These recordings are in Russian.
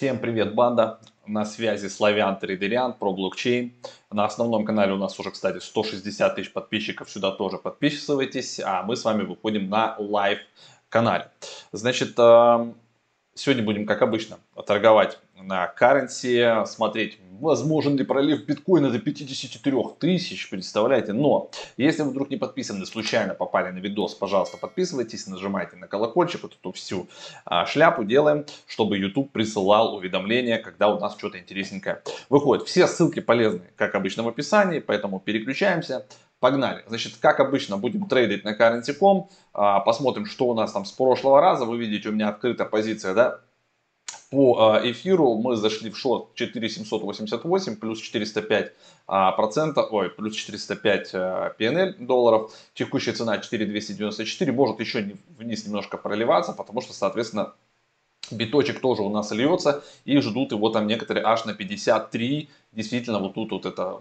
Всем привет, банда! На связи Славян Трейдериан Pro Blockchain. На основном канале у нас уже, кстати, 160 тысяч подписчиков. Сюда тоже подписывайтесь. А мы с вами выходим на live канале. Значит, эм, сегодня будем, как обычно, торговать на currency, смотреть, возможен ли пролив биткоина до 54 тысяч, представляете? Но, если вы вдруг не подписаны, случайно попали на видос, пожалуйста, подписывайтесь, нажимайте на колокольчик, вот эту всю а, шляпу делаем, чтобы YouTube присылал уведомления, когда у нас что-то интересненькое выходит. Все ссылки полезны, как обычно, в описании, поэтому переключаемся. Погнали. Значит, как обычно, будем трейдить на currency.com. А, посмотрим, что у нас там с прошлого раза. Вы видите, у меня открыта позиция, да, по а, эфиру мы зашли в шорт 4788 плюс 405 а, процента, ой, плюс 405 PNL долларов. Текущая цена 4294, может еще вниз немножко проливаться, потому что, соответственно, биточек тоже у нас льется и ждут его там некоторые аж на 53. Действительно, вот тут вот это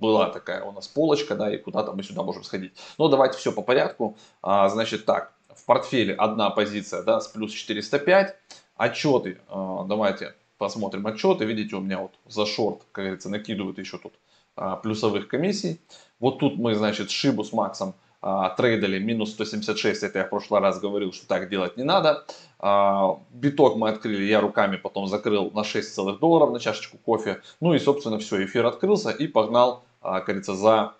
была такая у нас полочка, да, и куда-то мы сюда можем сходить. Но давайте все по порядку. А, значит так, в портфеле одна позиция, да, с плюс 405 отчеты, а, давайте посмотрим отчеты, видите, у меня вот за шорт, как говорится, накидывают еще тут а, плюсовых комиссий. Вот тут мы, значит, Шибу с Максом а, трейдали минус 176, это я в прошлый раз говорил, что так делать не надо. Биток мы открыли, я руками потом закрыл на 6 целых долларов на чашечку кофе. Ну и, собственно, все, эфир открылся и погнал, как говорится, за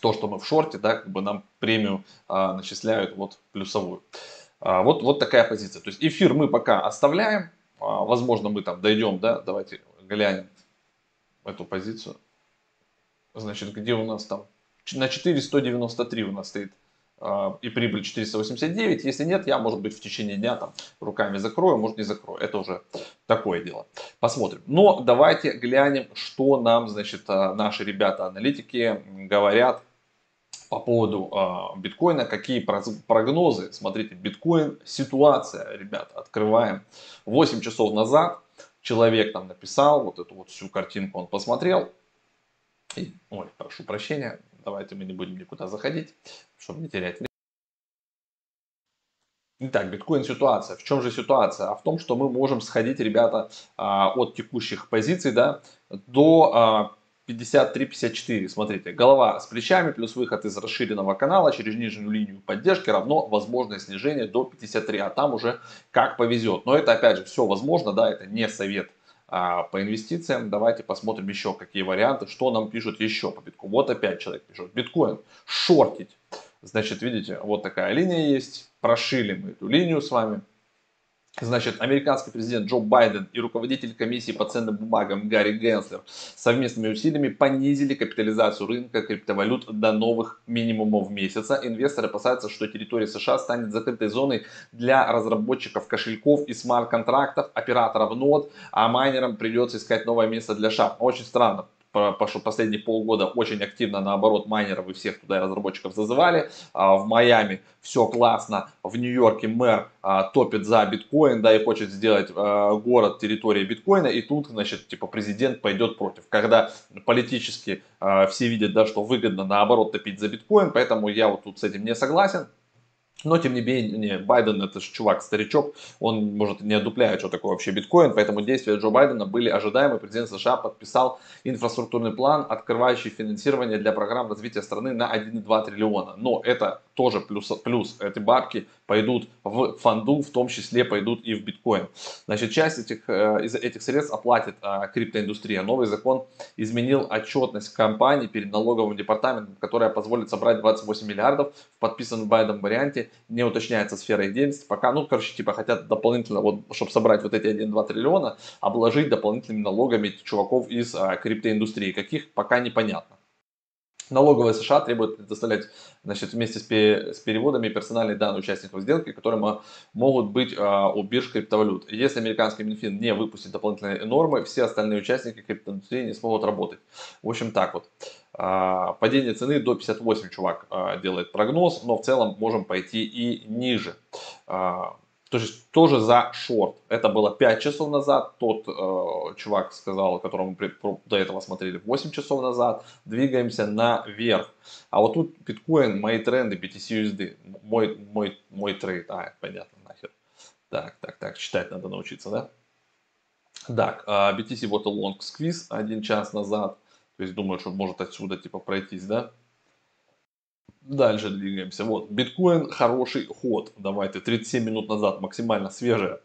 то, что мы в шорте, да, как бы нам премию начисляют вот плюсовую. А, вот, вот такая позиция. То есть эфир мы пока оставляем. А, возможно, мы там дойдем, да, давайте глянем эту позицию. Значит, где у нас там? На 4,193 у нас стоит а, и прибыль 489. Если нет, я, может быть, в течение дня там руками закрою, может не закрою. Это уже такое дело. Посмотрим. Но давайте глянем, что нам, значит, наши ребята-аналитики говорят по поводу э, биткоина, какие прогнозы. Смотрите, биткоин, ситуация, ребят, открываем. 8 часов назад человек там написал, вот эту вот всю картинку он посмотрел. И, ой, прошу прощения, давайте мы не будем никуда заходить, чтобы не терять время. Итак, биткоин ситуация. В чем же ситуация? А в том, что мы можем сходить, ребята, а, от текущих позиций да, до а, 53-54. Смотрите, голова с плечами плюс выход из расширенного канала через нижнюю линию поддержки равно возможное снижение до 53. А там уже как повезет. Но это опять же все возможно, да, это не совет а, по инвестициям. Давайте посмотрим еще какие варианты, что нам пишут еще по биткоину. Вот опять человек пишет, биткоин шортить. Значит, видите, вот такая линия есть. Прошили мы эту линию с вами. Значит, американский президент Джо Байден и руководитель комиссии по ценным бумагам Гарри Генслер совместными усилиями понизили капитализацию рынка криптовалют до новых минимумов месяца. Инвесторы опасаются, что территория США станет закрытой зоной для разработчиков кошельков и смарт-контрактов, операторов нод, а майнерам придется искать новое место для шаг. Очень странно последние полгода очень активно, наоборот, майнеров и всех туда разработчиков зазывали. А в Майами все классно, в Нью-Йорке мэр а, топит за биткоин, да, и хочет сделать а, город территории биткоина, и тут, значит, типа президент пойдет против. Когда политически все видят, да, что выгодно, наоборот, топить за биткоин, поэтому я вот тут с этим не согласен. Но, тем не менее, Байден это же чувак-старичок, он, может, не одупляет, что такое вообще биткоин, поэтому действия Джо Байдена были ожидаемы. Президент США подписал инфраструктурный план, открывающий финансирование для программ развития страны на 1,2 триллиона. Но это тоже плюс, плюс эти бабки пойдут в фонду, в том числе пойдут и в биткоин. Значит, часть этих, э, из этих средств оплатит э, криптоиндустрия. Новый закон изменил отчетность компаний перед налоговым департаментом, которая позволит собрать 28 миллиардов в подписанном Байден варианте. Не уточняется сфера их деятельности. Пока, ну, короче, типа хотят дополнительно, вот, чтобы собрать вот эти 1-2 триллиона, обложить дополнительными налогами чуваков из а, криптоиндустрии. Каких, пока непонятно. Налоговая США требует предоставлять значит, вместе с, с переводами персональные данные участников сделки, которые могут быть а, у бирж криптовалют. Если американский Минфин не выпустит дополнительные нормы, все остальные участники криптоиндустрии не смогут работать. В общем, так вот. А, падение цены до 58 чувак а, делает прогноз, но в целом можем пойти и ниже. А, то есть тоже за шорт. Это было 5 часов назад. Тот э, чувак сказал, которого мы до этого смотрели 8 часов назад. Двигаемся наверх. А вот тут биткоин, мои тренды, BTC-USD. Мой, мой, мой трейд. А, понятно, нахер. Так, так, так. Читать надо научиться, да? Так, а, BTC вот long squeeze один час назад. То есть думаю, что может отсюда типа пройтись, да? Дальше двигаемся. Вот, биткоин хороший ход. Давайте, 37 минут назад максимально свежая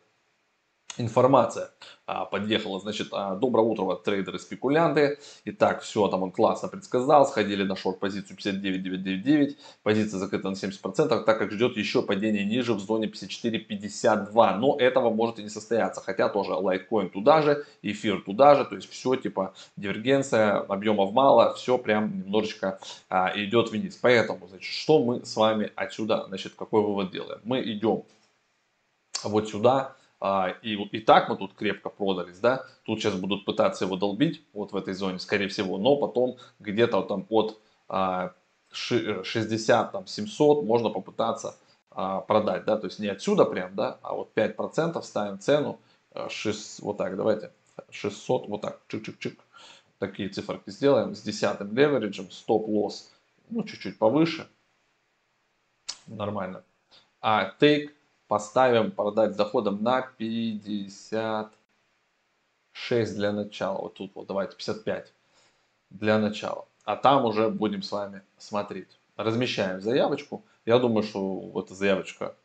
информация а, подъехала. Значит, а, доброе утро, трейдеры, спекулянты. Итак, все, там он классно предсказал. Сходили на шорт позицию 59999. Позиция закрыта на 70%, так как ждет еще падение ниже в зоне 54.52. Но этого может и не состояться. Хотя тоже лайткоин туда же, эфир туда же. То есть все типа дивергенция, объемов мало. Все прям немножечко а, идет вниз. Поэтому, значит, что мы с вами отсюда, значит, какой вывод делаем? Мы идем вот сюда а, и, и так мы тут крепко продались, да, тут сейчас будут пытаться его долбить, вот в этой зоне, скорее всего, но потом где-то там от а, 60, там, 700 можно попытаться а, продать, да, то есть не отсюда прям, да, а вот 5% ставим цену, 6, а, вот так, давайте, 600, вот так, чик-чик-чик, такие циферки сделаем, с десятым левериджем, стоп-лосс, ну, чуть-чуть повыше, нормально, а take поставим продать с доходом на 56 для начала. Вот тут вот давайте 55 для начала. А там уже будем с вами смотреть. Размещаем заявочку. Я думаю, что эта заявочка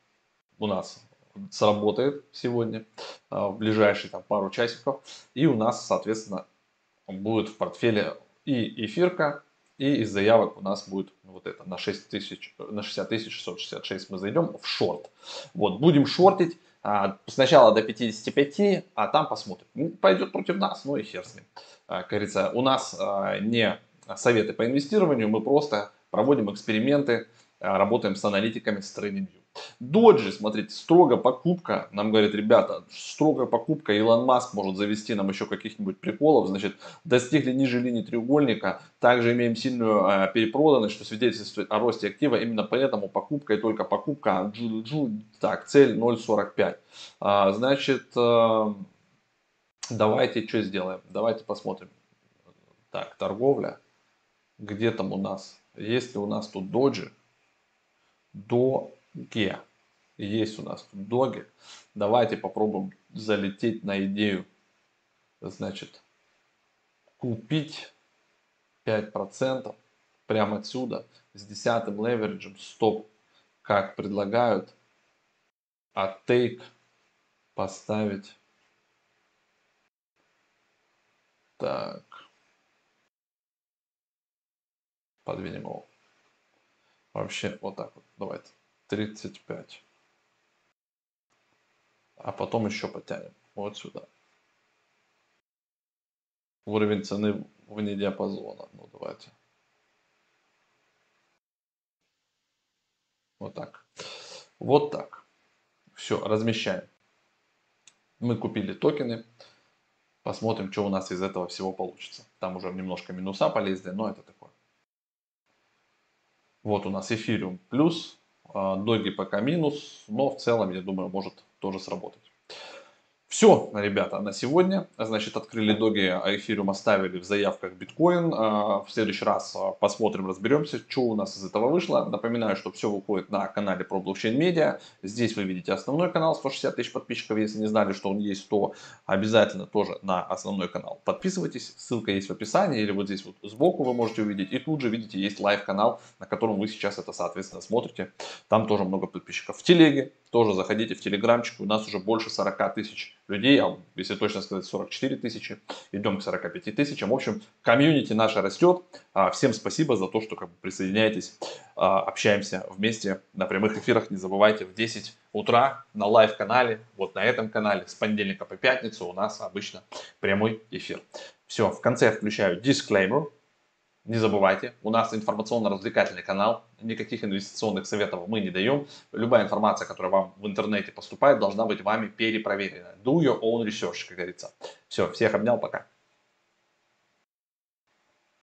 у нас сработает сегодня, а, в ближайшие там, пару часиков. И у нас, соответственно, будет в портфеле и эфирка, и из заявок у нас будет вот это на 6 тысяч, на 60 тысяч 666 мы зайдем в шорт. Вот, будем шортить. А, сначала до 55, а там посмотрим. Ну, пойдет против нас, ну и хер с ним. А, говорится, у нас а, не советы по инвестированию, мы просто проводим эксперименты, работаем с аналитиками с TradingView. Доджи, смотрите, строго покупка, нам говорят, ребята, строго покупка, Илон Маск может завести нам еще каких-нибудь приколов, значит, достигли ниже линии треугольника, также имеем сильную э, перепроданность, что свидетельствует о росте актива, именно поэтому покупка и только покупка, джу, джу, так, цель 0.45. А, значит, э, давайте что сделаем, давайте посмотрим. Так, торговля, где там у нас, есть ли у нас тут доджи, до Ге. Есть у нас тут доги. Давайте попробуем залететь на идею. Значит, купить 5% прямо отсюда с десятым левериджем стоп, как предлагают, а тейк поставить так. Подвинем его. Вообще вот так вот. Давайте. 35. А потом еще потянем. Вот сюда. Уровень цены вне диапазона. Ну, давайте. Вот так. Вот так. Все, размещаем. Мы купили токены. Посмотрим, что у нас из этого всего получится. Там уже немножко минуса полезли, но это такое. Вот у нас эфириум плюс доги пока минус, но в целом, я думаю, может тоже сработать. Все, ребята, на сегодня. Значит, открыли доги, а эфириум оставили в заявках биткоин. А, в следующий раз а, посмотрим, разберемся, что у нас из этого вышло. Напоминаю, что все выходит на канале про блокчейн медиа. Здесь вы видите основной канал, 160 тысяч подписчиков. Если не знали, что он есть, то обязательно тоже на основной канал подписывайтесь. Ссылка есть в описании или вот здесь вот сбоку вы можете увидеть. И тут же, видите, есть live-канал, на котором вы сейчас это, соответственно, смотрите. Там тоже много подписчиков. В телеге тоже заходите в телеграмчик. У нас уже больше 40 тысяч людей, а если точно сказать 44 тысячи, идем к 45 тысячам. В общем, комьюнити наша растет. А, всем спасибо за то, что как бы, присоединяетесь, а, общаемся вместе на прямых эфирах. Не забывайте в 10 утра на live-канале, вот на этом канале, с понедельника по пятницу у нас обычно прямой эфир. Все, в конце я включаю disclaimer. Не забывайте, у нас информационно-развлекательный канал, никаких инвестиционных советов мы не даем. Любая информация, которая вам в интернете поступает, должна быть вами перепроверена. Do your own research, как говорится. Все, всех обнял, пока.